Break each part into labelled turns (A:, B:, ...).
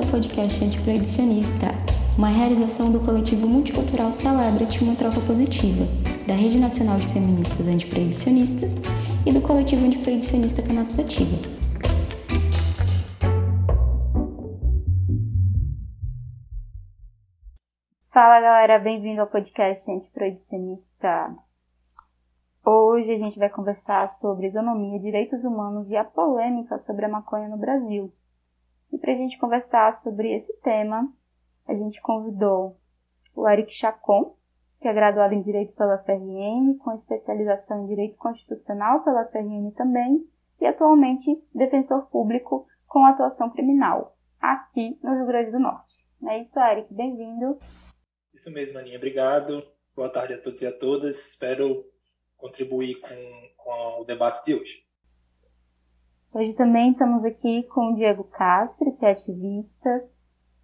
A: ao podcast Antiproibicionista, uma realização do coletivo multicultural Celebrity Uma Troca Positiva, da Rede Nacional de Feministas Antiproibicionistas e do coletivo antiproibicionista Cannabis Ativa.
B: Fala galera, bem-vindo ao podcast Antiproibicionista. Hoje a gente vai conversar sobre isonomia, direitos humanos e a polêmica sobre a maconha no Brasil. E para a gente conversar sobre esse tema, a gente convidou o Eric Chacon, que é graduado em Direito pela FRN, com especialização em Direito Constitucional pela FRN também, e atualmente defensor público com atuação criminal, aqui no Rio Grande do Norte. É isso, Eric, bem-vindo.
C: Isso mesmo, Aninha, obrigado. Boa tarde a todos e a todas. Espero contribuir com, com o debate de hoje.
B: Hoje também estamos aqui com o Diego Castro, que é ativista,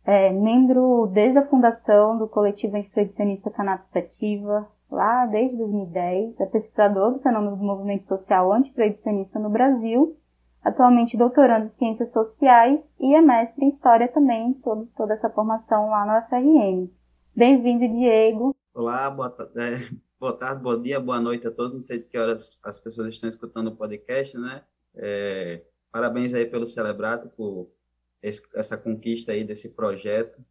B: é, membro desde a fundação do coletivo antiproibicionista Cannabis Ativa, lá desde 2010, é pesquisador do fenômeno do movimento social antiproibicionista no Brasil, atualmente doutorando em Ciências Sociais e é mestre em História também, todo, toda essa formação lá no FRN. Bem-vindo, Diego.
D: Olá, boa, é, boa tarde, bom dia, boa noite a todos. Não sei de que horas as pessoas estão escutando o podcast, né? É, parabéns aí pelo Celebrato, por esse, essa conquista aí desse projeto.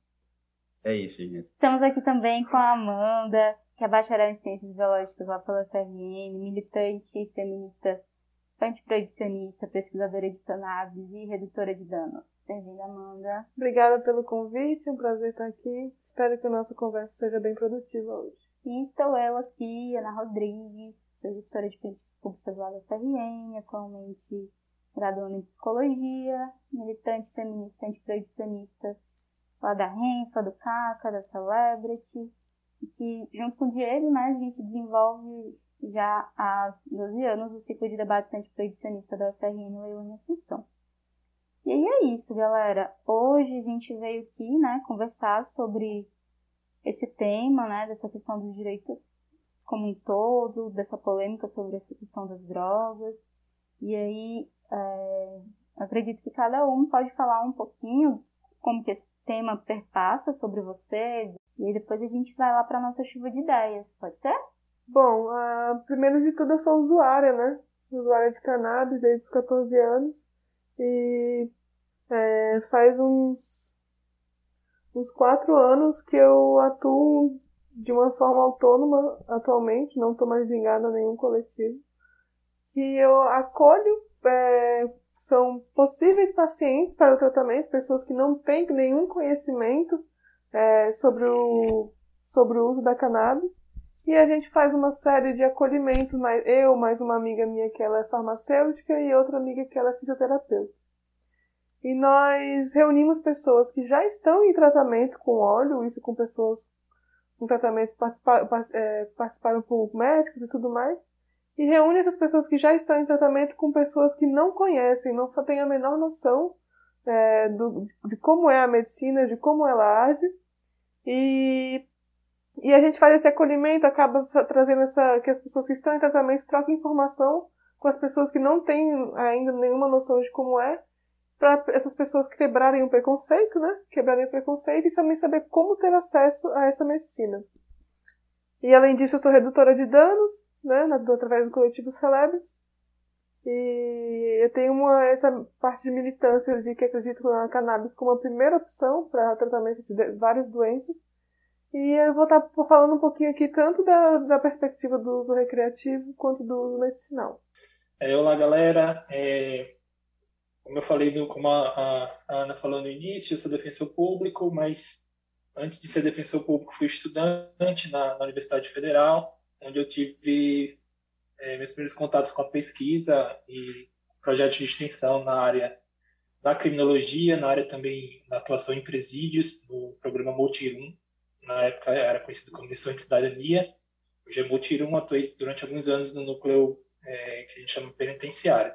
D: É isso, gente.
B: Estamos aqui também com a Amanda, que é bacharel em Ciências Biológicas lá pela FRN, militante feminista antiproibicionista, pesquisadora de cannabis e redutora de danos. Bem-vinda, Amanda.
E: Obrigada pelo convite, é um prazer estar aqui. Espero que a nossa conversa seja bem produtiva hoje.
B: E estou eu aqui, Ana Rodrigues, sou gestora de políticas públicas da FRN, atualmente graduando em psicologia, militante feminista antiproibicionista lá da Renfa, do CACA, da Celebrity, e que junto com o Diego, né, a gente desenvolve já há 12 anos o ciclo de debates antiproibicionista da UFRN em Assunção. E aí é isso, galera. Hoje a gente veio aqui, né, conversar sobre esse tema, né, dessa questão dos direitos como um todo, dessa polêmica sobre essa questão das drogas. E aí, é, acredito que cada um pode falar um pouquinho como que esse tema perpassa sobre você. E aí depois a gente vai lá para nossa chuva de ideias, pode ser?
E: Bom, uh, primeiro de tudo eu sou usuária, né? Usuária de cannabis desde os 14 anos. E é, faz uns, uns quatro anos que eu atuo de uma forma autônoma atualmente, não estou mais ligada a nenhum coletivo. E eu acolho, é, são possíveis pacientes para o tratamento, pessoas que não têm nenhum conhecimento é, sobre, o, sobre o uso da cannabis. E a gente faz uma série de acolhimentos, eu, mais uma amiga minha que ela é farmacêutica e outra amiga que ela é fisioterapeuta. E nós reunimos pessoas que já estão em tratamento com óleo, isso com pessoas com tratamento participa, é, participaram por médicos e tudo mais, e reúne essas pessoas que já estão em tratamento com pessoas que não conhecem, não têm a menor noção é, do, de como é a medicina, de como ela age, e, e a gente faz esse acolhimento, acaba trazendo essa, que as pessoas que estão em tratamento trocam informação com as pessoas que não têm ainda nenhuma noção de como é, para essas pessoas quebrarem o preconceito, né? Quebrarem o preconceito e também saber como ter acesso a essa medicina. E além disso, eu sou redutora de danos, né? Através do coletivo Celebrity. E eu tenho uma, essa parte de militância de que acredito na cannabis como a primeira opção para tratamento de várias doenças. E eu vou estar falando um pouquinho aqui tanto da, da perspectiva do uso recreativo quanto do uso medicinal.
C: É, olá, galera. É, como eu falei, como a, a, Ana falou no início, eu sou defensor público, mas antes de ser defensor público fui estudante na, na Universidade Federal, onde eu tive é, meus primeiros contatos com a pesquisa e projetos de extensão na área da criminologia, na área também da atuação em presídios, no programa Multirum, na época era conhecido como Missão de Cidadania, hoje é Multirum, atuei durante alguns anos no núcleo é, que a gente chama penitenciário.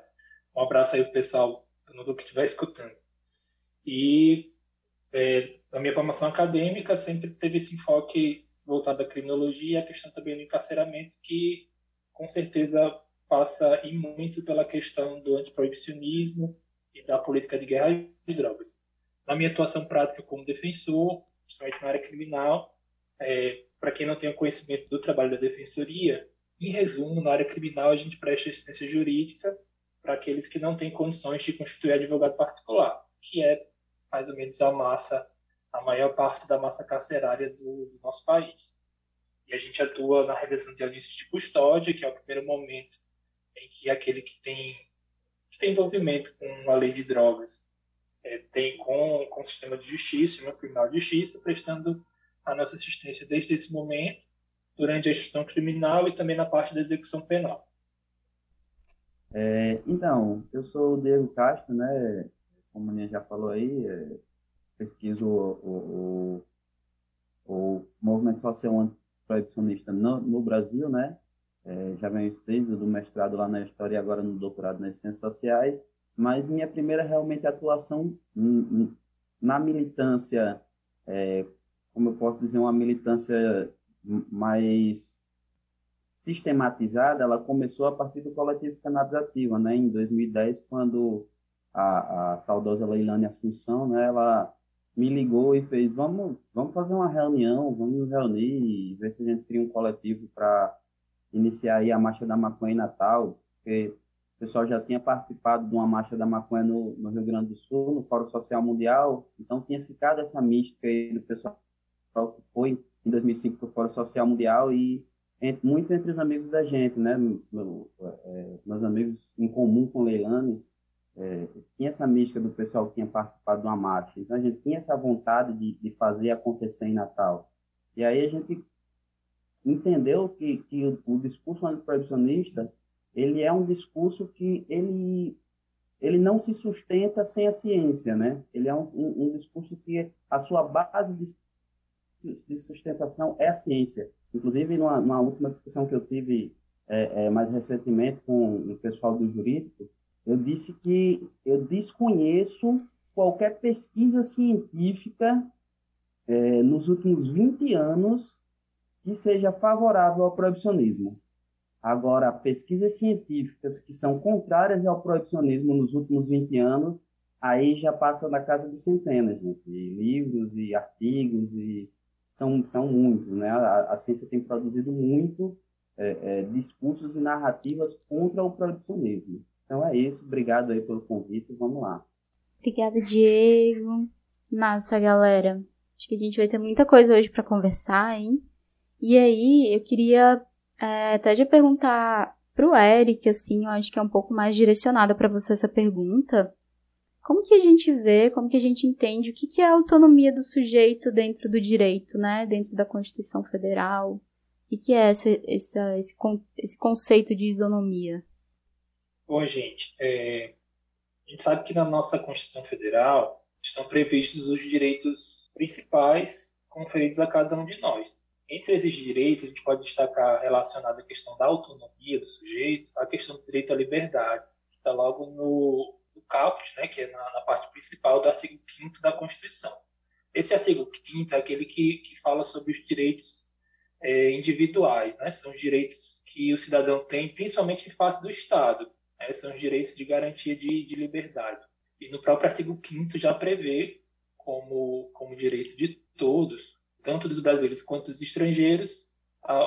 C: Um abraço aí pro pessoal no que estiver escutando. E é, a minha formação acadêmica sempre teve esse enfoque voltado à criminologia e a questão também do encarceramento, que com certeza passa e muito pela questão do antiproibicionismo e da política de guerra de drogas. na minha atuação prática como defensor, principalmente na área criminal, é, para quem não tem conhecimento do trabalho da defensoria, em resumo, na área criminal a gente presta assistência jurídica para aqueles que não têm condições de constituir advogado particular, que é mais ou menos a massa, a maior parte da massa carcerária do, do nosso país. E a gente atua na revisão de audiências de custódia, que é o primeiro momento em que aquele que tem, que tem envolvimento com a lei de drogas é, tem com, com o sistema de justiça, o criminal de justiça, prestando a nossa assistência desde esse momento, durante a execução criminal e também na parte da execução penal.
F: É, então, eu sou o Diego Castro, né? Como a Aninha já falou aí, é, pesquiso o, o, o, movimento social proibicionista no, no Brasil, né? É, já venho desde do mestrado lá na História e agora no doutorado nas Ciências Sociais, mas minha primeira realmente atuação na militância, é, como eu posso dizer, uma militância mais sistematizada, ela começou a partir do coletivo Cannabis Ativa, né, em 2010, quando a, a saudosa Leilane Assunção, né, ela me ligou e fez, vamos, vamos fazer uma reunião, vamos nos reunir e ver se a gente cria um coletivo para iniciar aí a Marcha da Maconha em Natal, porque o pessoal já tinha participado de uma Marcha da Maconha no, no Rio Grande do Sul, no Fórum Social Mundial, então tinha ficado essa mística aí do pessoal que foi em 2005 para o Fórum Social Mundial e entre, muito entre os amigos da gente, né? Meu, é, meus amigos em comum com Leilane, é, tinha essa mística do pessoal que tinha participado de uma marcha. Então a gente tinha essa vontade de, de fazer acontecer em Natal. E aí a gente entendeu que, que o, o discurso antiproibicionista ele é um discurso que ele ele não se sustenta sem a ciência, né? Ele é um, um, um discurso que a sua base de de sustentação é a ciência. Inclusive, numa, numa última discussão que eu tive é, é, mais recentemente com o pessoal do jurídico, eu disse que eu desconheço qualquer pesquisa científica é, nos últimos 20 anos que seja favorável ao proibicionismo. Agora, pesquisas científicas que são contrárias ao proibicionismo nos últimos 20 anos, aí já passa na casa de centenas né, de livros e artigos e são, são muitos, né? A, a ciência tem produzido muito é, é, discursos e narrativas contra o proibicionismo. Então é isso, obrigado aí pelo convite, vamos lá.
B: Obrigada, Diego. Massa, galera. Acho que a gente vai ter muita coisa hoje para conversar, hein? E aí, eu queria é, até já perguntar pro Eric, assim, eu acho que é um pouco mais direcionada para você essa pergunta. Como que a gente vê, como que a gente entende o que, que é a autonomia do sujeito dentro do direito, né? Dentro da Constituição Federal? O que, é essa, essa, esse, esse conceito de isonomia?
C: Bom, gente, é, a gente sabe que na nossa Constituição Federal estão previstos os direitos principais conferidos a cada um de nós. Entre esses direitos, a gente pode destacar relacionado à questão da autonomia do sujeito, a questão do direito à liberdade, que está logo no, caput, né, que é na, na, parte principal do artigo 5 da Constituição. Esse artigo 5 é aquele que, que fala sobre os direitos é, individuais, né, são os direitos que o cidadão tem, principalmente em face do Estado, né, são os direitos de garantia de, de liberdade. E no próprio artigo 5 já prevê como, como direito de todos, tanto dos brasileiros quanto dos estrangeiros,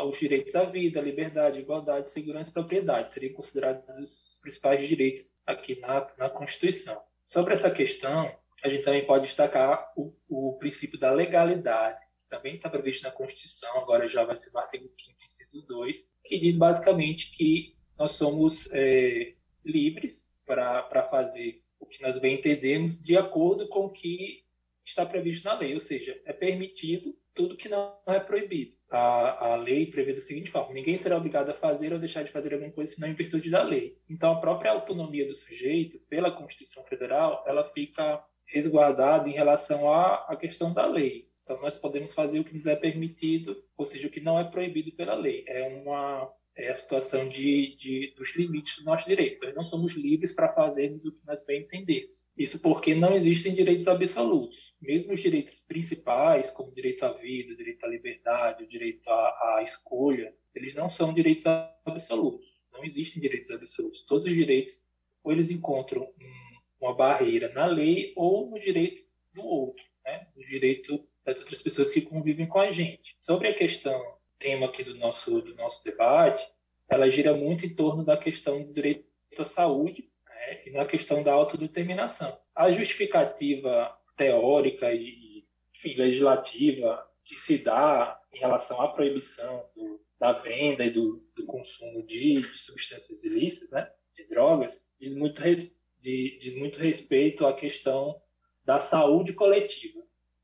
C: os direitos à vida, à liberdade, igualdade, segurança e propriedade. Seriam considerados os principais direitos aqui na, na Constituição. Sobre essa questão, a gente também pode destacar o, o princípio da legalidade, que também está previsto na Constituição, agora já vai ser no artigo 5 inciso 2, que diz basicamente que nós somos é, livres para fazer o que nós bem entendemos de acordo com o que está previsto na lei, ou seja, é permitido tudo que não é proibido. A, a lei prevê da seguinte forma: ninguém será obrigado a fazer ou deixar de fazer alguma coisa senão em virtude da lei. Então, a própria autonomia do sujeito, pela Constituição Federal, ela fica resguardada em relação à, à questão da lei. Então, nós podemos fazer o que nos é permitido, ou seja, o que não é proibido pela lei. É uma é a situação de, de, dos limites do nosso direito. Nós não somos livres para fazermos o que nós bem entendemos. Isso porque não existem direitos absolutos. Mesmo os direitos principais, como o direito à vida, o direito à liberdade, o direito à, à escolha, eles não são direitos absolutos. Não existem direitos absolutos. Todos os direitos, ou eles encontram um, uma barreira na lei ou no direito do outro, né? o direito das outras pessoas que convivem com a gente. Sobre a questão, tema aqui do nosso, do nosso debate, ela gira muito em torno da questão do direito à saúde né? e na questão da autodeterminação. A justificativa teórica e enfim, legislativa que se dá em relação à proibição do, da venda e do, do consumo de, de, substâncias ilícitas, né, de drogas, diz muito, res, de, diz muito respeito à questão da saúde coletiva.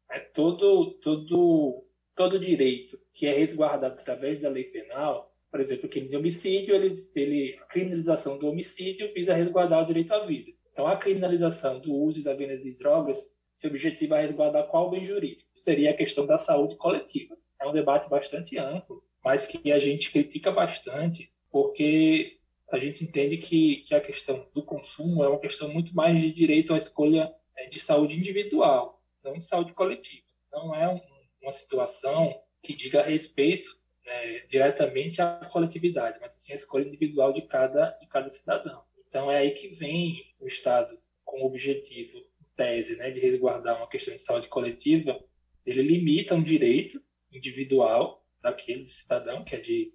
C: É todo, todo, todo direito que é resguardado através da lei penal, por exemplo, o crime de homicídio, ele, ele, a criminalização do homicídio visa resguardar o direito à vida. Então, a criminalização do uso e da venda de drogas se objetivo é resguardar qual bem jurídico. Seria a questão da saúde coletiva. É um debate bastante amplo, mas que a gente critica bastante, porque a gente entende que, que a questão do consumo é uma questão muito mais de direito à escolha é, de saúde individual, não de saúde coletiva. Não é um, uma situação que diga respeito né, diretamente à coletividade, mas sim a escolha individual de cada, de cada cidadão. Então é aí que vem o Estado com o objetivo tese né, de resguardar uma questão de saúde coletiva, ele limita um direito individual daquele cidadão, que é de,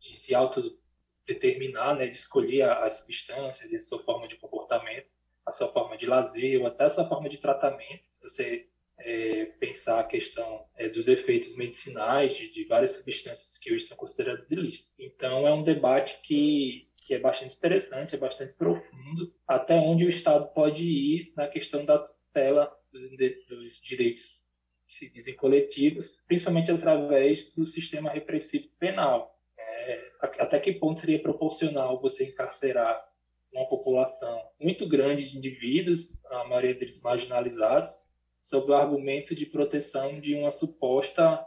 C: de se autodeterminar, né, de escolher as substâncias e a sua forma de comportamento, a sua forma de lazer ou até a sua forma de tratamento. Você é, pensar a questão é, dos efeitos medicinais de, de, várias substâncias que hoje são consideradas ilícitas. Então, é um debate que que é bastante interessante, é bastante profundo, até onde o Estado pode ir na questão da tutela dos, dos direitos que se dizem coletivos, principalmente através do sistema repressivo penal. É, até que ponto seria proporcional você encarcerar uma população muito grande de indivíduos, a maioria deles marginalizados, sob o argumento de proteção de uma suposta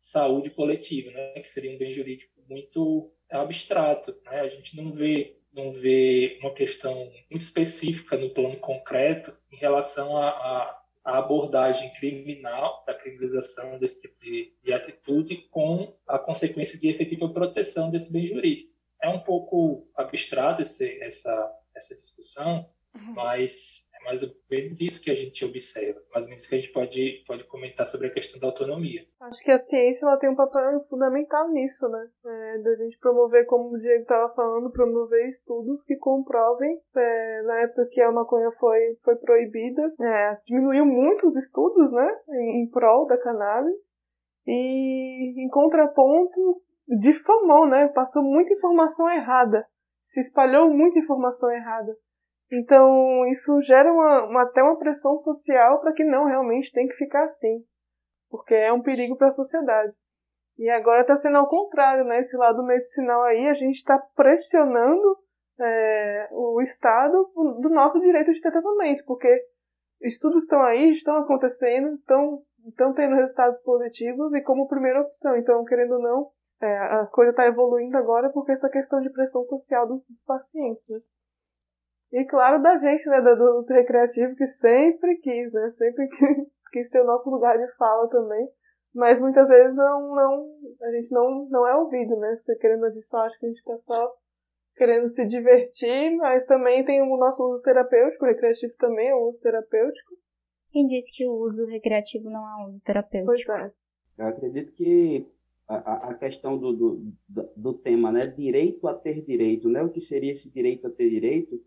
C: saúde coletiva, né, que seria um bem jurídico muito é abstrato, né? A gente não vê não vê uma questão muito específica no plano concreto em relação à, abordagem criminal, da criminalização desse tipo de, de, atitude, com a consequência de efetiva proteção desse bem jurídico. É um pouco abstrato esse, essa, essa discussão, uhum. mas mais ou menos isso que a gente observa, mais ou menos que a gente pode, pode comentar sobre a questão da autonomia.
E: Acho que a ciência ela tem um papel fundamental nisso, né? É, da gente promover, como o Diego estava falando, promover estudos que comprovem, é, na época que a maconha foi, foi proibida, é, diminuiu muito os estudos, né? Em, em prol da cannabis. E em contraponto, difamou, né? Passou muita informação errada. Se espalhou muita informação errada. Então, isso gera uma, uma até uma pressão social para que não realmente tem que ficar assim, porque é um perigo para a sociedade. E agora está sendo ao contrário, né? Esse lado medicinal aí, a gente está pressionando é, o Estado do nosso direito de tratamento, porque estudos estão aí, estão acontecendo, estão, estão tendo resultados positivos e como primeira opção. Então, querendo ou não, é, a coisa está evoluindo agora porque essa questão de pressão social dos, dos pacientes, né? E claro, da gente, né, do uso recreativo, que sempre quis, né, sempre quis ter o nosso lugar de fala também. Mas muitas vezes não, não, a gente não, não é ouvido, né? Se querendo dizer só, acho que a gente tá só querendo se divertir, mas também tem o nosso uso terapêutico, o recreativo também é um uso terapêutico.
B: Quem disse que o uso recreativo não é um uso terapêutico?
E: Pois é.
F: Eu acredito que a, a questão do, do, do tema, né? Direito a ter direito, né? O que seria esse direito a ter direito?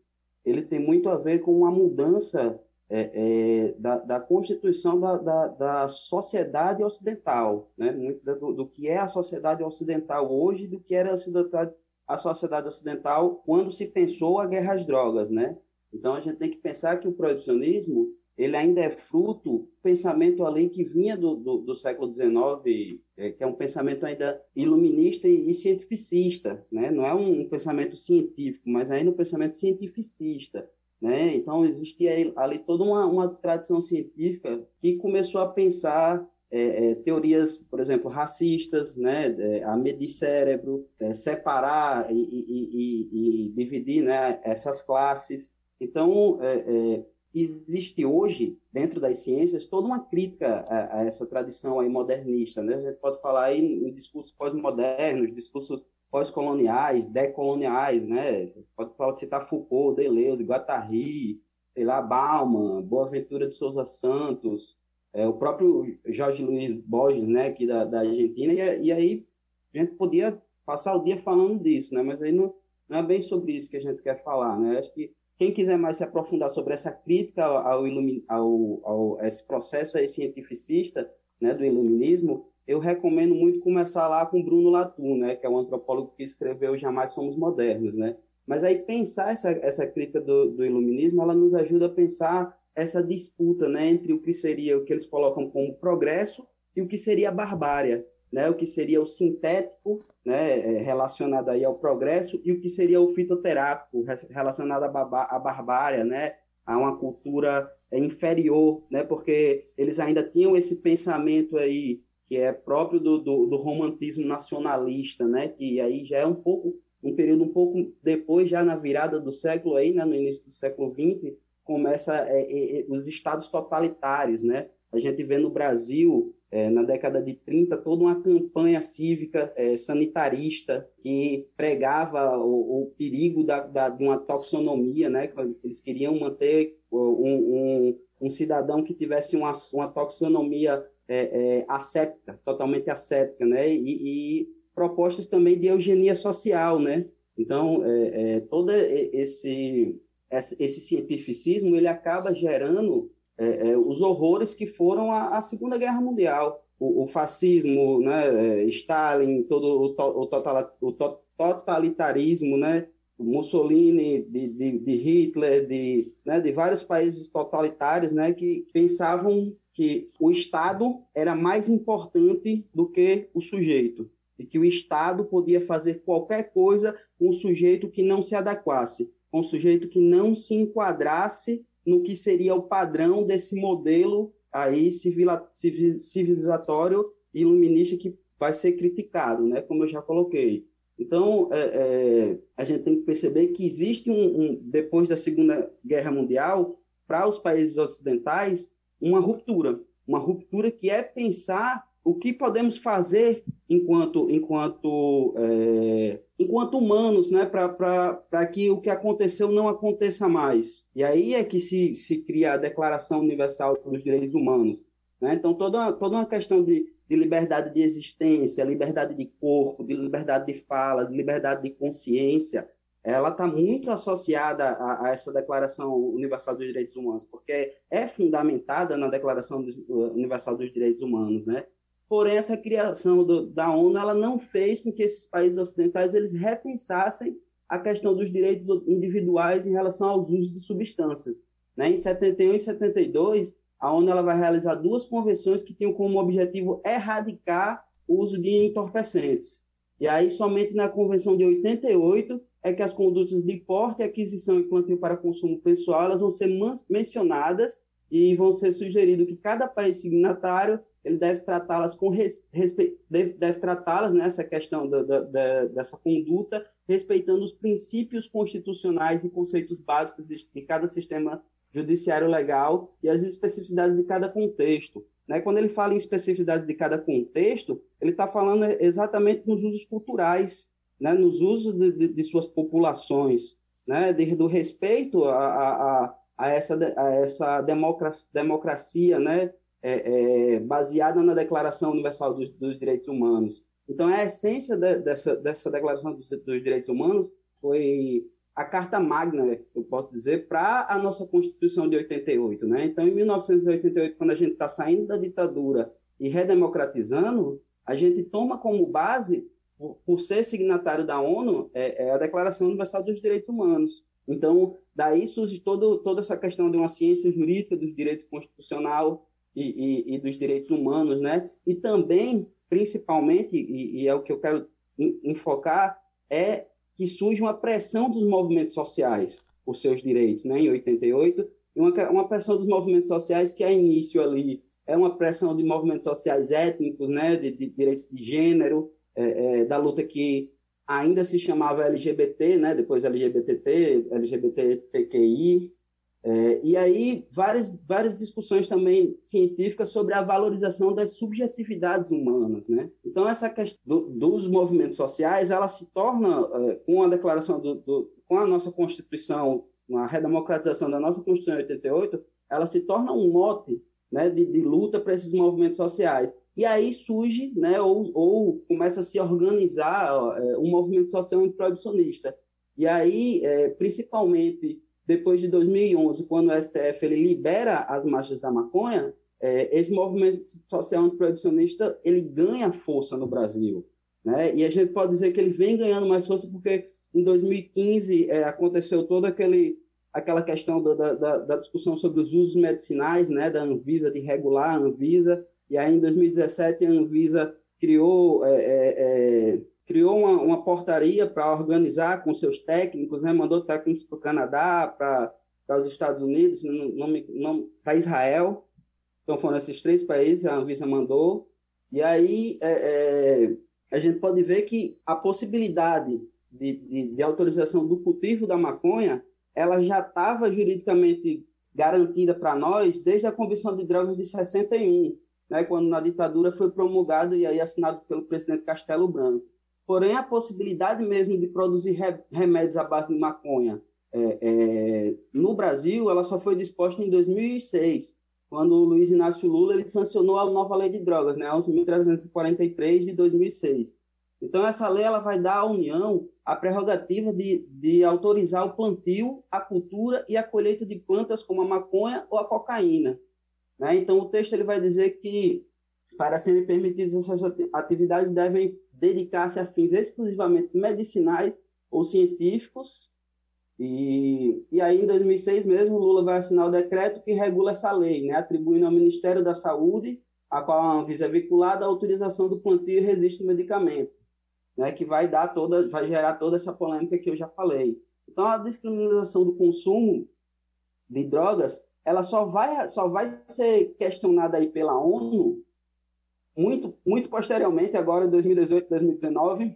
F: Ele tem muito a ver com uma mudança é, é, da, da, constituição da, da, da, sociedade ocidental, né? muito do, do, que é a sociedade ocidental hoje, do que era a sociedade, a sociedade ocidental quando se pensou a guerra às drogas, né? Então a gente tem que pensar que o proibicionismo ele ainda é fruto do pensamento ali que vinha do, do, do século XIX, é, que é um pensamento ainda iluminista e, e cientificista, né? não é um, um, pensamento científico, mas ainda um pensamento cientificista. Né? Então, existia ali toda uma, uma tradição científica que começou a pensar é, é, teorias, por exemplo, racistas, né, é, a medir cérebro, é, separar e, e, e, e, dividir né, essas classes. Então, é, é, existe hoje, dentro das ciências, toda uma crítica a, a essa tradição aí modernista. Né? A gente pode falar aí em discursos pós-modernos, discursos pós-coloniais, decoloniais, né? Pode, pode citar Foucault, Deleuze, Guattari, sei lá, Bauman, Boaventura de Souza Santos, é, o próprio Jorge Luiz Borges, né, aqui da, da Argentina, e, e, aí a gente podia passar o dia falando disso, né, mas aí não, não é bem sobre isso que a gente quer falar, né, acho que quem quiser mais se aprofundar sobre essa crítica ao, ao, ao, esse processo aí cientificista, né, do iluminismo, eu recomendo muito começar lá com Bruno Latour, né, que é um antropólogo que escreveu Jamais Somos Modernos, né, mas aí pensar essa, essa crítica do, do iluminismo, ela nos ajuda a pensar essa disputa né, entre o que seria o que eles colocam como progresso e o que seria a barbárie, né, o que seria o sintético né, é, relacionado aí ao progresso e o que seria o fitoterápico relacionado à, barbárie, né, a uma cultura inferior, né, porque eles ainda tinham esse pensamento aí que é próprio do, do, do romantismo nacionalista, né, que aí já é um pouco um período um pouco depois, já na virada do século aí, né, no início do século XX, começa é, é, é, os estados totalitários, né? A gente vê no Brasil, é, na década de 30, toda uma campanha cívica é, sanitarista que pregava o, o perigo da, da, de uma taxonomia, né? Eles queriam manter um, um, um cidadão que tivesse uma, uma taxonomia é, é, totalmente asséptica, né? E, e, propostas também de eugenia social, né? Então, é, é, todo esse, esse cientificismo, ele acaba gerando é, é, os horrores que foram a, a Segunda Guerra Mundial. O, o fascismo, né? É, Stalin, todo o, o, o totalitarismo, né? Mussolini, de, de, de, Hitler, de, né, de vários países totalitários, né, que pensavam que o Estado era mais importante do que o sujeito de que o Estado podia fazer qualquer coisa com um sujeito que não se adequasse, com um sujeito que não se enquadrasse no que seria o padrão desse modelo aí civilizatório iluminista que vai ser criticado, né? Como eu já coloquei. Então, é, é, a gente tem que perceber que existe um, um depois da Segunda Guerra Mundial, para os países ocidentais, uma ruptura, uma ruptura que é pensar o que podemos fazer enquanto enquanto é, enquanto humanos, né, para que o que aconteceu não aconteça mais. E aí é que se, se cria a Declaração Universal dos Direitos Humanos. Né? Então toda toda uma questão de, de liberdade de existência, liberdade de corpo, de liberdade de fala, de liberdade de consciência, ela está muito associada a, a, essa Declaração Universal dos Direitos Humanos, porque é fundamentada na Declaração Universal dos Direitos Humanos, né? Porém, essa criação do, da ONU ela não fez com que esses países ocidentais eles repensassem a questão dos direitos individuais em relação aos usos de substâncias. Né? Em 71 e 72, a ONU ela vai realizar duas convenções que tinham como objetivo erradicar o uso de entorpecentes. E aí, somente na Convenção de 88, é que as condutas de porte, aquisição e plantio para consumo pessoal elas vão ser mencionadas e vão ser sugerido que cada país signatário ele deve tratá-las com respeito, deve, deve tratá-las nessa né, questão da, da, da, dessa conduta, respeitando os princípios constitucionais e conceitos básicos de, de, cada sistema judiciário legal e as especificidades de cada contexto. Né? Quando ele fala em especificidades de cada contexto, ele está falando exatamente nos usos culturais, né? nos usos de, de, de suas populações, né? do respeito a, a, a, essa, a essa democracia, democracia né? É, é, baseada na Declaração Universal dos, dos, Direitos Humanos. Então, a essência de, dessa, dessa Declaração dos, dos, Direitos Humanos foi a Carta Magna, eu posso dizer, para a nossa Constituição de 88. Né? Então, em 1988, quando a gente está saindo da ditadura e redemocratizando, a gente toma como base, por, por ser signatário da ONU, é, é, a Declaração Universal dos Direitos Humanos. Então, daí surge todo, toda essa questão de uma ciência jurídica dos direitos constitucional, e, e, e dos direitos humanos, né? E também, principalmente, e, e é o que eu quero enfocar, é que surge uma pressão dos movimentos sociais por seus direitos, né? Em 88, uma, uma pressão dos movimentos sociais que a início ali é uma pressão de movimentos sociais étnicos, né? De, de direitos de gênero, é, é, da luta que ainda se chamava LGBT, né? Depois LGBTT, LGBTQI, é, e aí, várias, várias discussões também científicas sobre a valorização das subjetividades humanas. Né? Então, essa questão do, dos movimentos sociais, ela se torna, é, com a declaração, do, do, com a nossa Constituição a redemocratização da nossa Constituição em 88, ela se torna um mote né, de, de luta para esses movimentos sociais. E aí surge, né, ou, ou começa a se organizar é, um movimento social antiproibicionista. E aí, é, principalmente depois de 2011, quando o STF ele libera as marchas da maconha, é, esse movimento social antiproibicionista ele ganha força no Brasil. Né? E a gente pode dizer que ele vem ganhando mais força porque em 2015 é, aconteceu toda aquele aquela questão da, da, da, discussão sobre os usos medicinais, né, da Anvisa, de regular a Anvisa, e aí em 2017 a Anvisa criou, é, é, é, criou uma, uma portaria para organizar com seus técnicos, né, mandou técnicos para o Canadá, para os Estados Unidos, para Israel, então foram esses três países, a Anvisa mandou, e aí é, é, a gente pode ver que a possibilidade de, de, de autorização do cultivo da maconha ela já estava juridicamente garantida para nós desde a Convenção de Drogas de 61, né, quando na ditadura foi promulgado e aí assinado pelo presidente Castelo Branco. Porém, a possibilidade mesmo de produzir remédios à base de maconha é, é, no Brasil, ela só foi disposta em 2006, quando o Luiz Inácio Lula ele sancionou a nova lei de drogas, né, 11.343 de 2006. Então, essa lei ela vai dar à União a prerrogativa de, de autorizar o plantio, a cultura e a colheita de plantas como a maconha ou a cocaína. Né? Então, o texto ele vai dizer que, para serem permitidas essas atividades, devem dedicar-se a fins exclusivamente medicinais ou científicos. E, e aí, em 2006 mesmo, Lula vai assinar o decreto que regula essa lei, né? atribuindo ao Ministério da Saúde, a qual a Anvisa é vinculada, a autorização do plantio e registro do medicamento né, que vai dar toda, vai gerar toda essa polêmica que eu já falei. Então, a descriminalização do consumo de drogas, ela só vai, só vai ser questionada aí pela ONU muito, muito posteriormente, agora em 2018, 2019,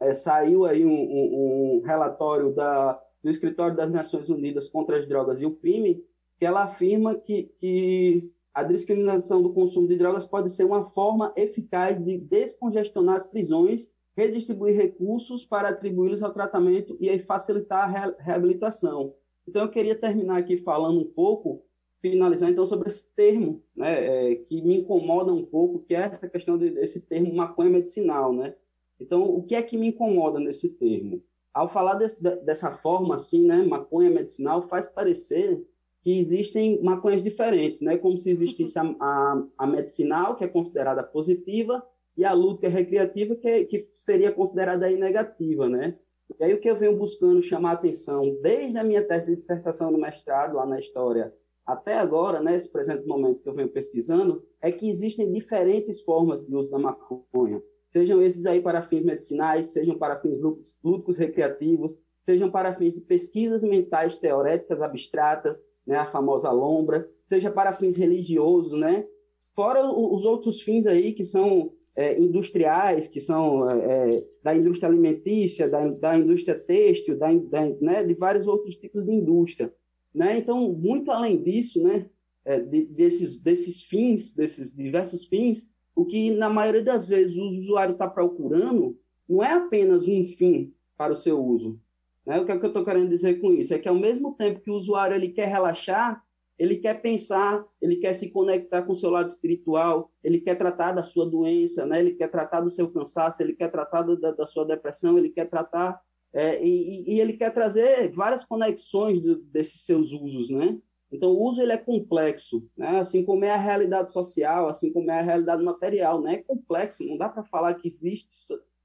F: é, saiu aí um, um, um relatório da, do Escritório das Nações Unidas contra as Drogas e o Crime, que ela afirma que, que a descriminalização do consumo de drogas pode ser uma forma eficaz de descongestionar as prisões redistribuir recursos para atribuí-los ao tratamento e facilitar a reabilitação. Então, eu queria terminar aqui falando um pouco, finalizar então sobre esse termo, né, é, que me incomoda um pouco, que é essa questão desse termo maconha medicinal, né? Então, o que é que me incomoda nesse termo? Ao falar desse, dessa forma assim, né, maconha medicinal, faz parecer que existem maconhas diferentes, né? Como se existisse a, a, a medicinal, que é considerada positiva, e a lúdica recreativa, que, que seria considerada aí negativa, né? E aí o que eu venho buscando chamar a atenção, desde a minha tese de dissertação no mestrado, lá na História, até agora, nesse né, presente momento que eu venho pesquisando, é que existem diferentes formas de uso da maconha. Sejam esses aí para fins medicinais, sejam para fins lúdicos recreativos, sejam para fins de pesquisas mentais teoréticas abstratas, né, a famosa lombra, seja para fins religiosos, né? Fora os outros fins aí que são é, industriais, que são é, é, da indústria alimentícia, da, da indústria têxtil, da, da, né, de vários outros tipos de indústria. Né? Então, muito além disso, né, é, de, desses, desses fins, desses diversos fins, o que na maioria das vezes o usuário está procurando não é apenas um fim para o seu uso. Né? O que, é que eu estou querendo dizer com isso? É que ao mesmo tempo que o usuário ele quer relaxar, ele quer pensar, ele quer se conectar com o seu lado espiritual, ele quer tratar da sua doença, né? ele quer tratar do seu cansaço, ele quer tratar da, da sua depressão, ele quer tratar é, e, e, ele quer trazer várias conexões do, desses seus usos, né? Então, o uso ele é complexo, né? assim como é a realidade social, assim como é a realidade material, né? É complexo, não dá para falar que existe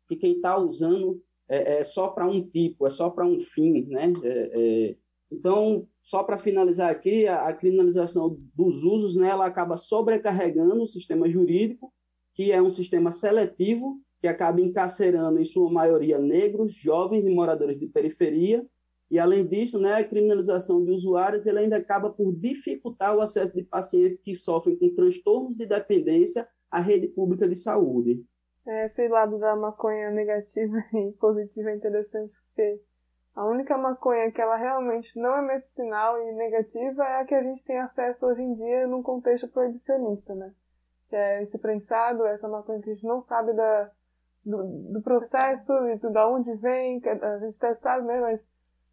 F: que quem está usando é, é só para um tipo, é só para um fim, né? É, é então, só para finalizar aqui, a, a, criminalização dos usos, né, ela acaba sobrecarregando o sistema jurídico, que é um sistema seletivo, que acaba encarcerando, em sua maioria, negros, jovens e moradores de periferia. E, além disso, né, a criminalização de usuários ele ainda acaba por dificultar o acesso de pacientes que sofrem com transtornos de dependência à rede pública de saúde.
E: Esse lado da maconha negativa e positiva é interessante, porque a única maconha que ela realmente não é medicinal e negativa é a que a gente tem acesso hoje em dia num contexto proibicionista, né? Que é esse prensado, essa maconha que a gente não sabe da, do, do processo e do, da onde vem, a gente até sabe, né? Mas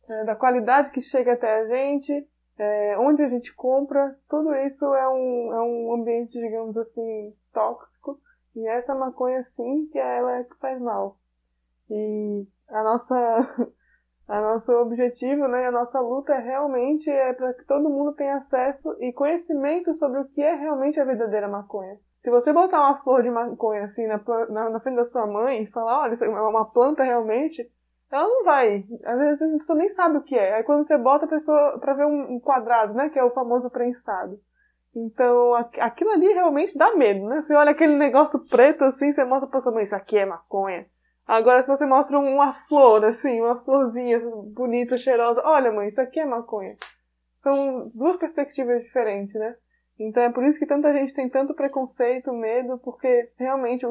E: é, da qualidade que chega até a gente, é, onde a gente compra, tudo isso é um, é um ambiente, digamos assim, tóxico. E essa maconha, sim, que é ela é que faz mal. E a nossa, a nosso objetivo, né, a nossa luta é realmente é para que todo mundo tenha acesso e conhecimento sobre o que é realmente a verdadeira maconha. Se você botar uma flor de maconha assim na, na, na frente da sua mãe e falar, olha, isso é uma planta realmente, ela não vai. Às vezes a pessoa nem sabe o que é. Aí quando você bota a pessoa para ver um quadrado, né, que é o famoso prensado. Então, aquilo ali realmente dá medo, né? Você olha aquele negócio preto assim, você mostra pra pessoa, isso aqui é maconha. Agora, se você mostra uma flor, assim, uma florzinha bonita, cheirosa, olha, mãe, isso aqui é maconha. São duas perspectivas diferentes, né? Então é por isso que tanta gente tem tanto preconceito, medo, porque realmente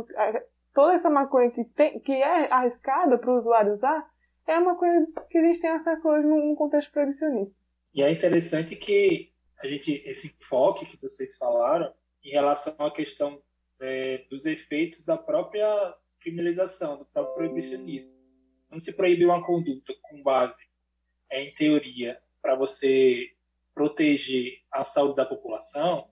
E: toda essa maconha que, tem, que é arriscada para o usuário usar é uma coisa que a gente tem acesso hoje num contexto proibicionista.
C: E é interessante que a gente esse enfoque que vocês falaram em relação à questão é, dos efeitos da própria criminalização, do próprio proibicionismo. Quando se proíbe uma conduta com base é, em teoria para você proteger a saúde da população,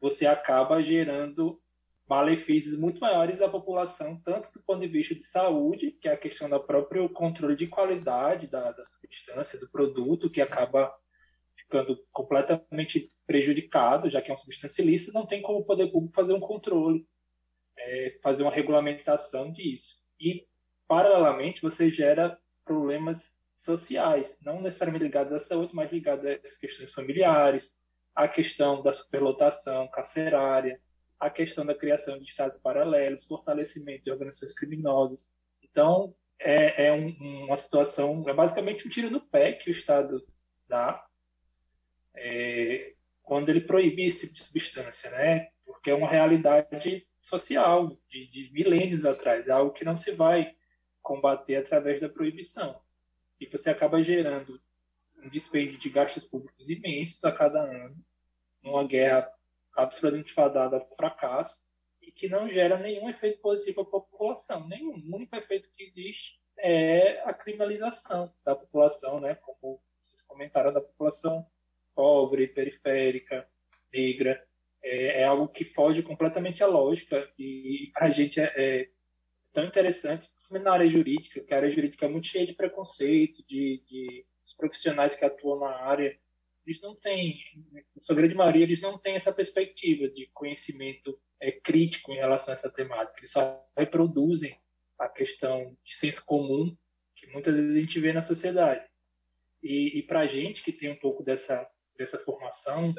C: você acaba gerando malefícios muito maiores à população, tanto do ponto de vista de saúde, que é a questão do próprio controle de qualidade da, da substância, do produto, que acaba ficando completamente prejudicado, já que é uma substância ilícita, não tem como o poder público fazer um controle, é, fazer uma regulamentação disso. E, paralelamente, você gera problemas sociais, não necessariamente ligados à saúde, mas ligados às questões familiares, à questão da superlotação carcerária, à questão da criação de estados paralelos, fortalecimento de organizações criminosas. Então, é, é um, uma situação, é basicamente um tiro no pé que o Estado dá é, quando ele proíbe esse tipo de substância, né? Porque é uma realidade social de, de milênios atrás, é algo que não se vai combater através da proibição. E você acaba gerando um dispêndio de gastos públicos imensos a cada ano, numa guerra absolutamente fadada ao fracasso e que não gera nenhum efeito positivo para a população. Nenhum. O único efeito que existe é a criminalização da população, né? como vocês comentaram, da população pobre, periférica, negra. É, é algo que foge completamente à lógica e, para a gente é, é, tão interessante, principalmente na área jurídica, que a área jurídica é muito cheia de preconceito, de, de os profissionais que atuam na área eles não têm, na sua grande maioria, eles não têm essa perspectiva de conhecimento é, crítico em relação a essa temática. Eles só reproduzem a questão de senso comum que muitas vezes a gente vê na sociedade. E, e para a gente que tem um pouco dessa, dessa formação,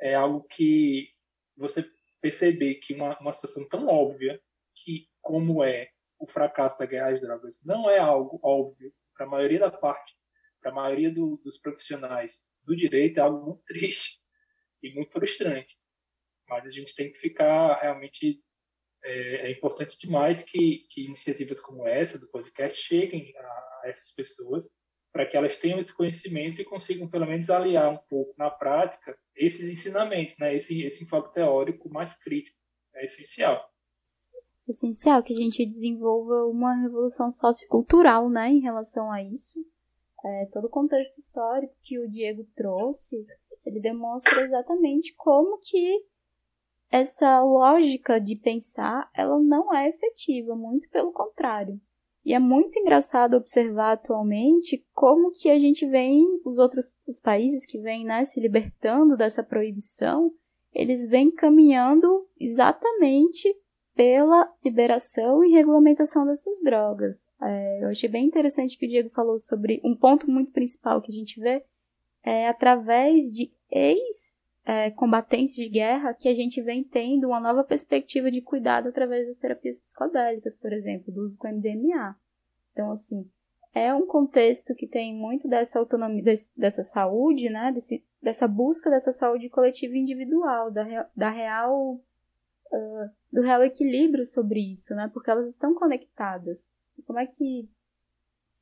C: é algo que você perceber que uma, uma situação tão óbvia que como é o fracasso da guerra às drogas não é algo óbvio para a maioria da parte, para a maioria do, dos profissionais do direito é algo muito triste e muito frustrante. Mas a gente tem que ficar realmente. É, é importante demais que, que, iniciativas como essa do podcast cheguem a, a essas pessoas para que elas tenham esse conhecimento e consigam pelo menos aliar um pouco na prática esses ensinamentos, né? Esse, esse enfoque teórico mais crítico é essencial.
B: Essencial que a gente desenvolva uma revolução sociocultural, né, em relação a isso, é, todo o contexto histórico que o Diego trouxe, ele demonstra exatamente como que essa lógica de pensar, ela não é efetiva, muito pelo contrário. E é muito engraçado observar atualmente como que a gente vem, os outros os países que vêm né, se libertando dessa proibição, eles vêm caminhando exatamente pela liberação e regulamentação dessas drogas. É, eu achei bem interessante que o Diego falou sobre um ponto muito principal que a gente vê é através de ex-combatentes de guerra que a gente vem tendo uma nova perspectiva de cuidado através das terapias psicodélicas, por exemplo, do uso com MDMA. Então, assim, é um contexto que tem muito dessa autonomia, desse, dessa saúde, né, desse, dessa busca dessa saúde coletiva e individual, da, da real uh, do real equilíbrio sobre isso, né? Porque elas estão conectadas. E como é que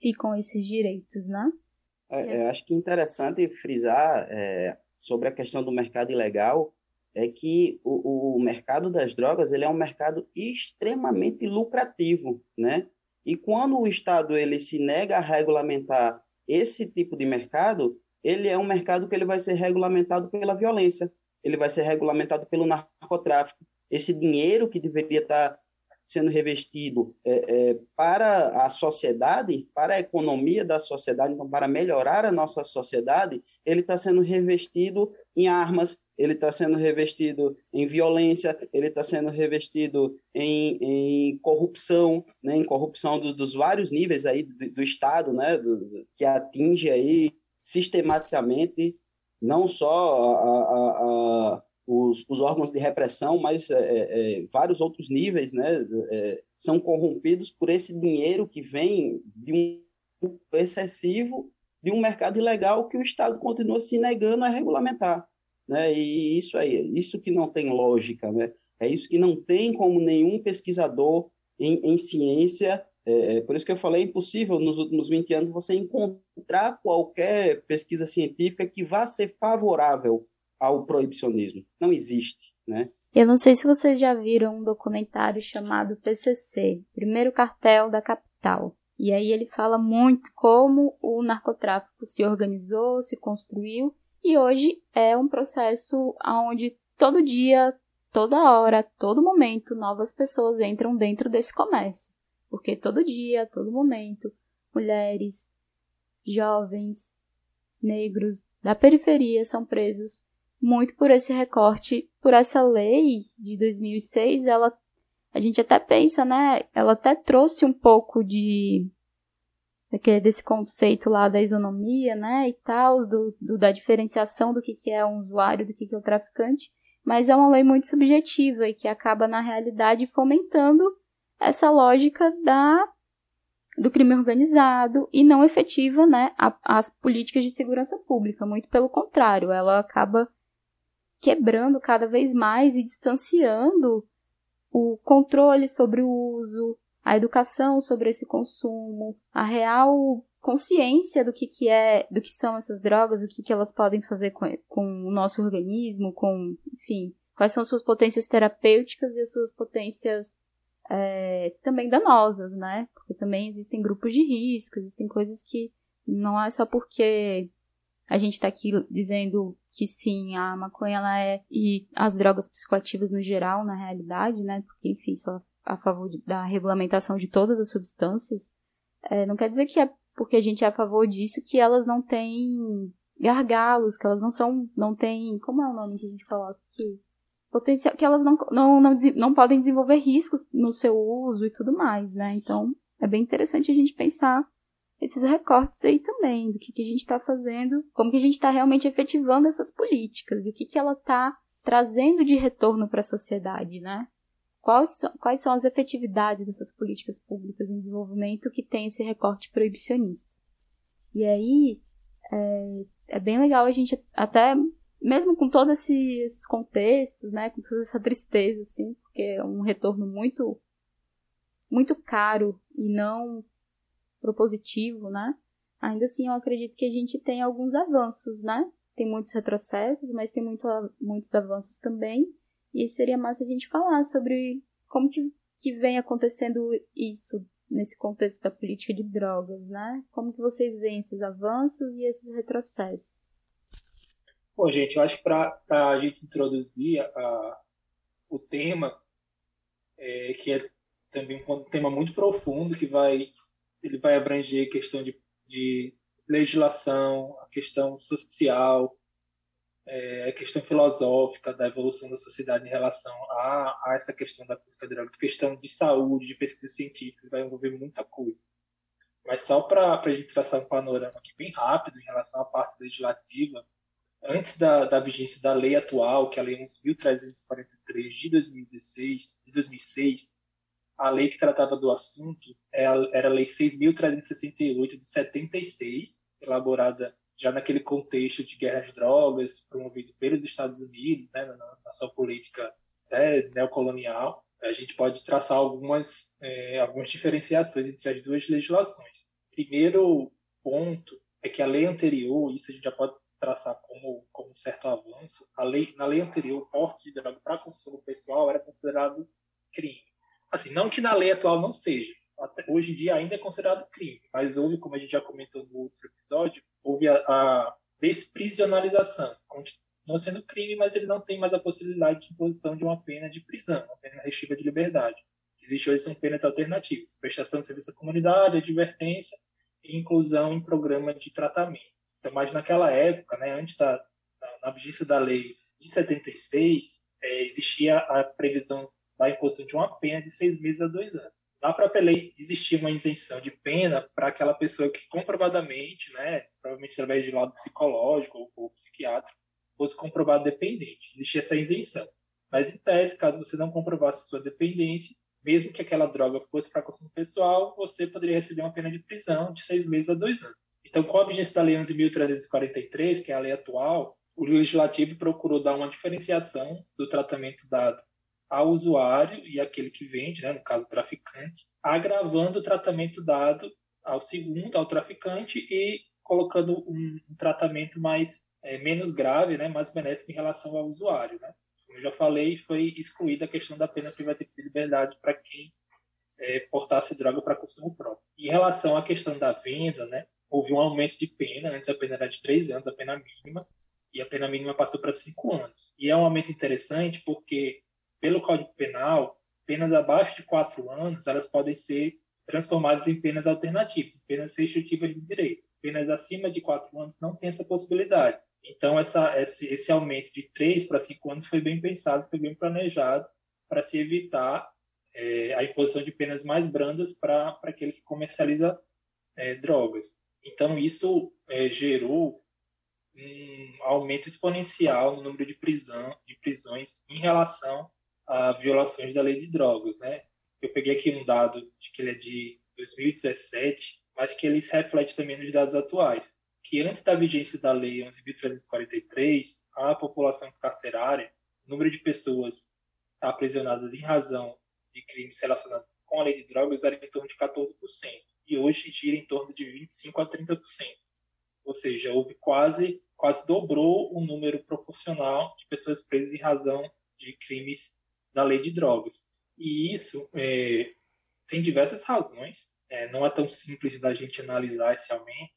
B: ficam esses direitos, né?
F: É, é, acho que é interessante frisar é, sobre a questão do mercado ilegal é que o, o, mercado das drogas ele é um mercado extremamente lucrativo, né? E quando o Estado ele se nega a regulamentar esse tipo de mercado, ele é um mercado que ele vai ser regulamentado pela violência, ele vai ser regulamentado pelo narcotráfico. Esse dinheiro que deveria estar sendo revestido é, é, para a sociedade, para a economia da sociedade, então para melhorar a nossa sociedade, ele está sendo revestido em armas, ele está sendo revestido em violência, ele está sendo revestido em, em corrupção, né, em corrupção do, dos vários níveis aí do, do Estado, né, do, que atinge aí sistematicamente não só a, a, a os, os órgãos de repressão, mas é, é, é, vários outros níveis, né, é, são corrompidos por esse dinheiro que vem de um excessivo de um mercado ilegal que o Estado continua se negando a regulamentar, né? E isso aí, isso que não tem lógica, né? É isso que não tem como nenhum pesquisador em, em ciência é, é, por isso que eu falei, é impossível nos últimos 20 anos você encontrar qualquer pesquisa científica que vá ser favorável ao proibicionismo. Não existe, né?
B: Eu não sei se vocês já viram um documentário chamado PCC, Primeiro Cartel da Capital. E aí ele fala muito como o narcotráfico se organizou, se construiu, e hoje é um processo onde todo dia, toda hora, todo momento, novas pessoas entram dentro desse comércio. Porque todo dia, todo momento, mulheres, jovens, negros da periferia são presos muito por esse recorte, por essa lei de 2006, ela a gente até pensa, né, ela até trouxe um pouco de desse conceito lá da isonomia, né, e tal, do, do, da diferenciação do que, que é um usuário, do que, que é o traficante, mas é uma lei muito subjetiva e que acaba, na realidade, fomentando essa lógica da do crime organizado e não efetiva, né, as políticas de segurança pública. Muito pelo contrário, ela acaba quebrando cada vez mais e distanciando o controle sobre o uso, a educação sobre esse consumo, a real consciência do que, que é, do que são essas drogas, o que, que elas podem fazer com, com o nosso organismo, com, enfim, quais são suas potências terapêuticas e as suas potências é, também danosas, né? Porque também existem grupos de risco, existem coisas que não é só porque a gente está aqui dizendo que sim, a maconha ela é e as drogas psicoativas no geral, na realidade, né? Porque enfim, só a favor de, da regulamentação de todas as substâncias, é, não quer dizer que é porque a gente é a favor disso que elas não têm gargalos, que elas não são, não têm, como é o nome que a gente coloca aqui? Potencial, que elas não, não, não, não podem desenvolver riscos no seu uso e tudo mais, né? Então, é bem interessante a gente pensar esses recortes aí também, do que, que a gente está fazendo, como que a gente está realmente efetivando essas políticas, e o que, que ela está trazendo de retorno para a sociedade, né? Quais são, quais são as efetividades dessas políticas públicas em desenvolvimento que tem esse recorte proibicionista? E aí, é, é bem legal a gente até, mesmo com todos esses contextos, né, com toda essa tristeza, assim, porque é um retorno muito, muito caro e não propositivo, né? Ainda assim, eu acredito que a gente tem alguns avanços, né? Tem muitos retrocessos, mas tem muito, muitos avanços também. E seria massa a gente falar sobre como que, que vem acontecendo isso nesse contexto da política de drogas, né? Como que vocês veem esses avanços e esses retrocessos?
C: Bom, gente, eu acho que para a gente introduzir a, o tema, é, que é também um tema muito profundo, que vai ele vai abranger questão de, de legislação, a questão social, é, a questão filosófica da evolução da sociedade em relação a, a essa questão da política de drogas, questão de saúde, de pesquisa científica, vai envolver muita coisa. Mas só para a gente traçar um panorama aqui bem rápido em relação à parte legislativa, antes da, da vigência da lei atual, que é a Lei 11.343 de 2016, de 2006, a lei que tratava do assunto era a Lei 6.368 de 76, elaborada já naquele contexto de guerra às drogas, promovido pelos Estados Unidos, né, na, na sua política né, neocolonial. A gente pode traçar algumas, é, algumas diferenciações entre as duas legislações. Primeiro ponto é que a lei anterior, isso a gente já pode traçar como, como um certo avanço, a lei, na lei anterior, o porte de droga para consumo pessoal era considerado crime. Assim, não que na lei atual não seja, até, hoje em dia ainda é considerado crime, mas houve, como a gente já comentou no outro episódio, houve a, a desprisionalização. Continua sendo crime, mas ele não tem mais a possibilidade de imposição de uma pena de prisão, uma pena restritiva de liberdade. Existe hoje são penas alternativas, prestação de serviço à comunidade, advertência e inclusão em programa de tratamento. Então, mas naquela época, né, antes da na vigência da lei de 76, é, existia a previsão da imposição de uma pena de seis meses a dois anos. Na própria lei existia uma isenção de pena para aquela pessoa que comprovadamente, né, provavelmente através de lado psicológico ou, ou psiquiátrico, fosse comprovado dependente. Existia essa isenção. Mas, em tese, caso você não comprovasse sua dependência, mesmo que aquela droga fosse para consumo pessoal, você poderia receber uma pena de prisão de seis meses a dois anos. Então, com a vigência da Lei 11.343, que é a lei atual, o legislativo procurou dar uma diferenciação do tratamento dado ao usuário e aquele que vende, né, no caso o traficante, agravando o tratamento dado ao segundo, ao traficante, e colocando um, tratamento mais é, menos grave, né, mais benéfico em relação ao usuário. Né? Como eu já falei, foi excluída a questão da pena privativa de liberdade para quem é, portasse droga para consumo próprio. Em relação à questão da venda, né, houve um aumento de pena, antes a pena era de três anos, a pena mínima, e a pena mínima passou para cinco anos. E é um aumento interessante porque, pelo Código Penal, penas abaixo de quatro anos elas podem ser transformadas em penas alternativas, penas restritivas de direito. Penas acima de quatro anos não tem essa possibilidade. Então, essa, esse, esse aumento de três para cinco anos foi bem pensado, foi bem planejado para se evitar é, a imposição de penas mais brandas para aquele que comercializa é, drogas. Então, isso é, gerou um aumento exponencial no número de, prisão, de prisões em relação a violações da lei de drogas. Né? Eu peguei aqui um dado de que ele é de 2017, mas que ele se reflete também nos dados atuais, que antes da vigência da lei 11.343, a população carcerária, o número de pessoas aprisionadas em razão de crimes relacionados com a lei de drogas era em torno de 14%, e hoje gira em torno de 25% a 30% ou seja, houve quase, quase dobrou o número proporcional de pessoas presas em razão de crimes da lei de drogas. E isso é, tem diversas razões, é, não é tão simples da gente analisar esse aumento,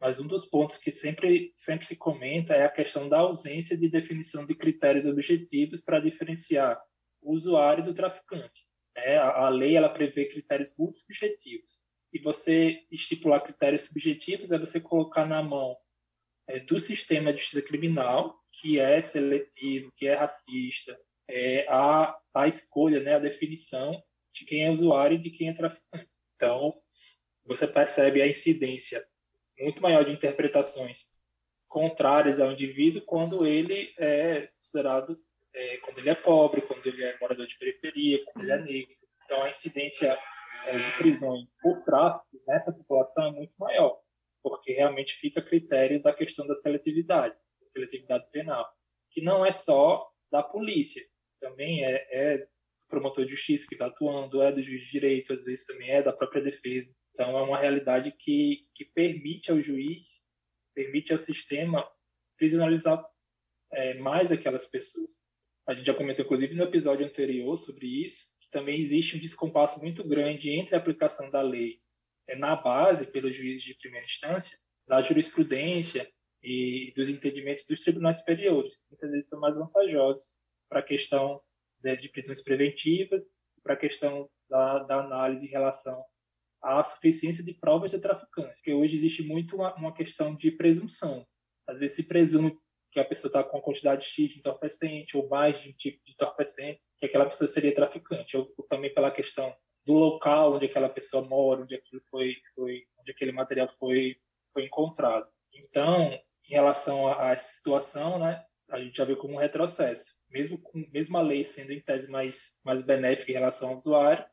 C: mas um dos pontos que sempre, sempre se comenta é a questão da ausência de definição de critérios objetivos para diferenciar o usuário do traficante. É, a, a lei ela prevê critérios muito subjetivos, e você estipular critérios subjetivos é você colocar na mão é, do sistema de justiça criminal, que é seletivo, que é racista, é, a, a escolha, né, a definição de quem é usuário e de quem é traficante. Então, você percebe a incidência muito maior de interpretações contrárias ao indivíduo quando ele é considerado, é, quando ele é pobre, quando ele é morador de periferia, quando ele é negro. Então, a incidência é, de prisões por tráfico nessa população é muito maior, porque realmente fica a critério da questão da seletividade, da seletividade penal, que não é só da polícia, também é, é promotor de justiça que está atuando, é do juiz de direito, às vezes também é da própria defesa. Então é uma realidade que, que permite ao juiz, permite ao sistema prisionalizar é, mais aquelas pessoas. A gente já comentou, inclusive, no episódio anterior sobre isso, também existe um descompasso muito grande entre a aplicação da lei é, na base, pelos juízes de primeira instância, da jurisprudência e dos entendimentos dos tribunais superiores. Muitas vezes são mais vantajosos para a questão de, de prisões preventivas, para a questão da, da, análise em relação à suficiência de provas de traficância, porque hoje existe muito uma, uma questão de presunção. Às vezes se presume que a pessoa está com a quantidade X de entorpecente ou mais de um tipo de entorpecente, que aquela pessoa seria traficante, ou, ou, também pela questão do local onde aquela pessoa mora, onde aquilo foi, foi onde aquele material foi, foi encontrado. Então, em relação essa situação, né, a gente já vê como um retrocesso. Mesmo com mesmo a lei sendo em tese mais mais benéfica em relação ao usuário,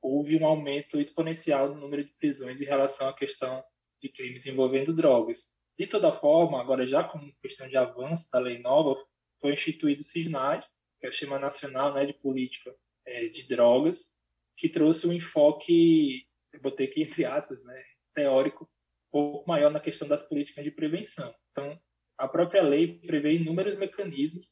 C: houve um aumento exponencial no número de prisões em relação à questão de crimes envolvendo drogas. De toda forma, agora já como questão de avanço da lei nova, foi instituído o CISNAD, que é o Sistema Nacional né, de Política é, de Drogas, que trouxe um enfoque, eu botei aqui entre aspas, né, teórico, um pouco maior na questão das políticas de prevenção. Então, a própria lei prevê inúmeros mecanismos,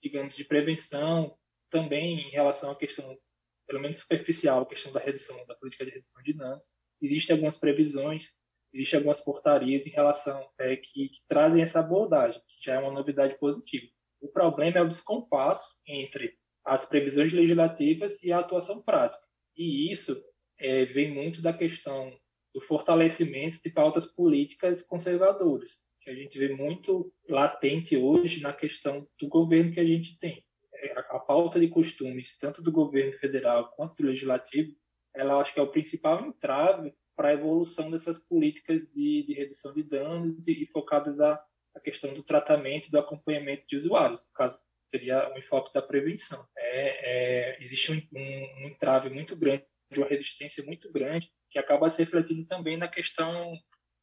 C: digamos, de prevenção, também em relação à questão pelo menos superficial, a questão da redução, da política de redução de danos. Existem algumas previsões, existem algumas portarias em relação é, que, que trazem essa abordagem, que já é uma novidade positiva. O problema é o descompasso entre as previsões legislativas e a atuação prática. E isso é, vem muito da questão do fortalecimento de pautas políticas conservadoras, que a gente vê muito latente hoje na questão do governo que a gente tem. É, a, pauta de costumes, tanto do governo federal quanto do legislativo, ela acho que é o principal entrave para a evolução dessas políticas de, de redução de danos e, e focadas a, a questão do tratamento do acompanhamento de usuários, no caso seria o enfoque da prevenção. É, é, existe um, um, um entrave muito grande, uma resistência muito grande, que acaba se refletindo também na questão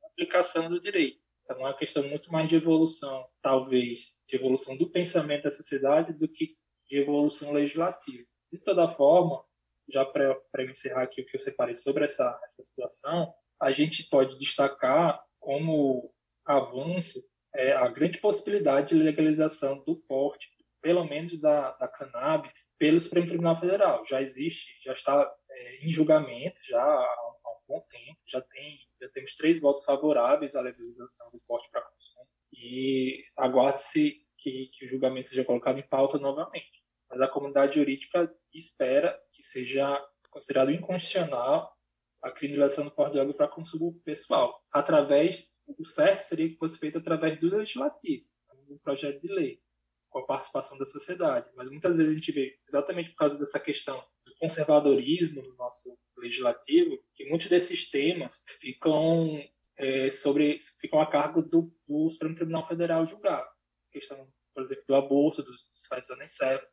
C: da aplicação do direito. É uma questão muito mais de evolução, talvez, de evolução do pensamento da sociedade do que de evolução legislativa. De toda forma, já para encerrar aqui o que eu separei sobre essa, essa situação, a gente pode destacar como avanço é, a grande possibilidade de legalização do porte, pelo menos da, da cannabis, pelo Supremo Tribunal Federal. Já existe, já está é, em julgamento já há, bom tempo, já, tem, já temos três votos favoráveis à legalização do porte para consumo e aguarde-se que, que o julgamento seja colocado em pauta novamente. Mas a comunidade jurídica espera que seja considerado inconstitucional a criminalização do porte de droga para consumo pessoal, através o certo seria que fosse feito através do legislativo, um projeto de lei, com a participação da sociedade. Mas muitas vezes a gente vê, exatamente por causa dessa questão conservadorismo no nosso legislativo, que muitos desses temas ficam é, sobre ficam a cargo do, do Supremo Tribunal Federal julgar. Questão, por exemplo, do aborto, dos, dos sites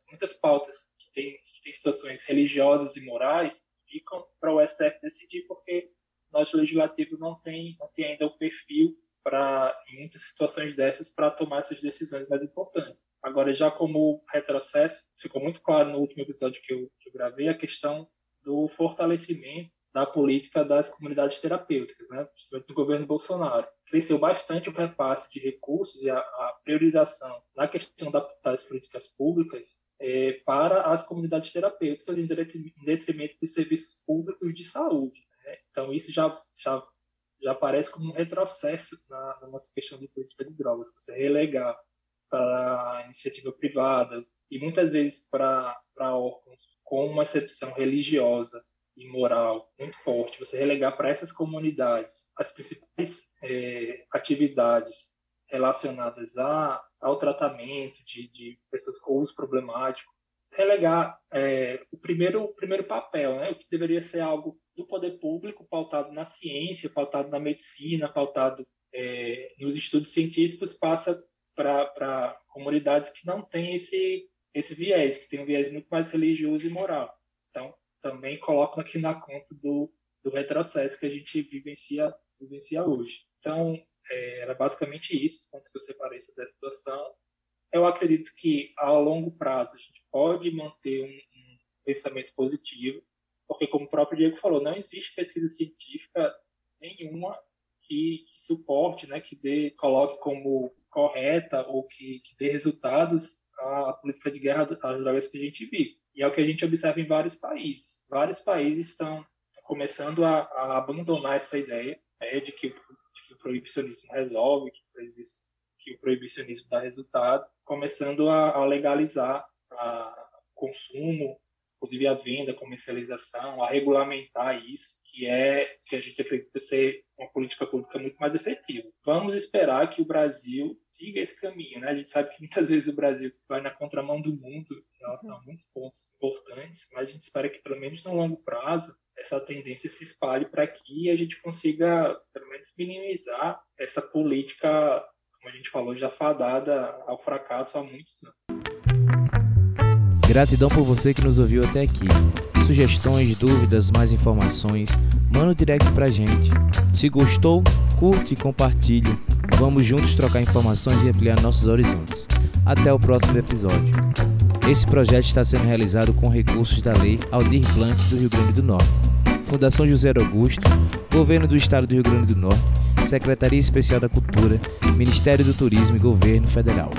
C: muitas pautas que têm, têm situações religiosas e morais ficam para o STF decidir porque nosso legislativo não tem, não tem ainda o perfil para, muitas situações dessas, para tomar essas decisões mais importantes. Agora, já como retrocesso, ficou muito claro no último episódio que eu, que eu gravei a questão do fortalecimento da política das comunidades terapêuticas, né, principalmente do governo Bolsonaro. Cresceu bastante o repasse de recursos e a, a priorização na questão da, das políticas públicas é, para as comunidades terapêuticas em detrimento de serviços públicos de saúde. Então, isso já, já, já aparece como um retrocesso na, na nossa questão de política de drogas, você relegar para a iniciativa privada e muitas vezes para órgãos com uma excepção religiosa e moral muito forte, você relegar para essas comunidades as principais é, atividades relacionadas a, ao tratamento de, de pessoas com uso problemático, relegar é, o primeiro o primeiro papel, né, o que deveria ser algo do poder público pautado na ciência, pautado na medicina, pautado é, nos estudos científicos, passa para comunidades que não têm esse, esse viés, que tem um viés muito mais religioso e moral. Então, também colocam aqui na conta do, do retrocesso que a gente vivencia, vivencia hoje. Então, é, era basicamente isso, os pontos que eu separei dessa situação. Eu acredito que, a longo prazo, a gente pode manter um, um pensamento positivo, porque, como o próprio Diego falou, não existe pesquisa científica nenhuma que, que suporte, né, que dê, coloque como correta ou que, que dê resultados a política de guerra às drogas que a gente vive. E é o que a gente observa em vários países. Vários países estão começando a, a abandonar essa ideia né, de, que, de, que, o proibicionismo resolve, que, que o proibicionismo dá resultado, começando a, a legalizar o consumo inclusive a venda, a comercialização, a regulamentar isso, que é que a gente acredita ser uma política pública muito mais efetiva. Vamos esperar que o Brasil siga esse caminho, né? A gente sabe que muitas vezes o Brasil vai na contramão do mundo em relação a muitos pontos importantes, mas a gente espera que pelo menos no longo prazo essa tendência se espalhe para que a gente consiga pelo menos minimizar essa política, como a gente falou, já fadada ao fracasso há muitos anos.
G: Gratidão por você que nos ouviu até aqui. Sugestões, dúvidas, mais informações, manda um direct pra gente. Se gostou, curte e compartilhe. Vamos juntos trocar informações e ampliar nossos horizontes. Até o próximo episódio. Esse projeto está sendo realizado com recursos da Lei Aldir Blanc do Rio Grande do Norte, Fundação José Augusto, Governo do Estado do Rio Grande do Norte, Secretaria Especial da Cultura, Ministério do Turismo e Governo Federal.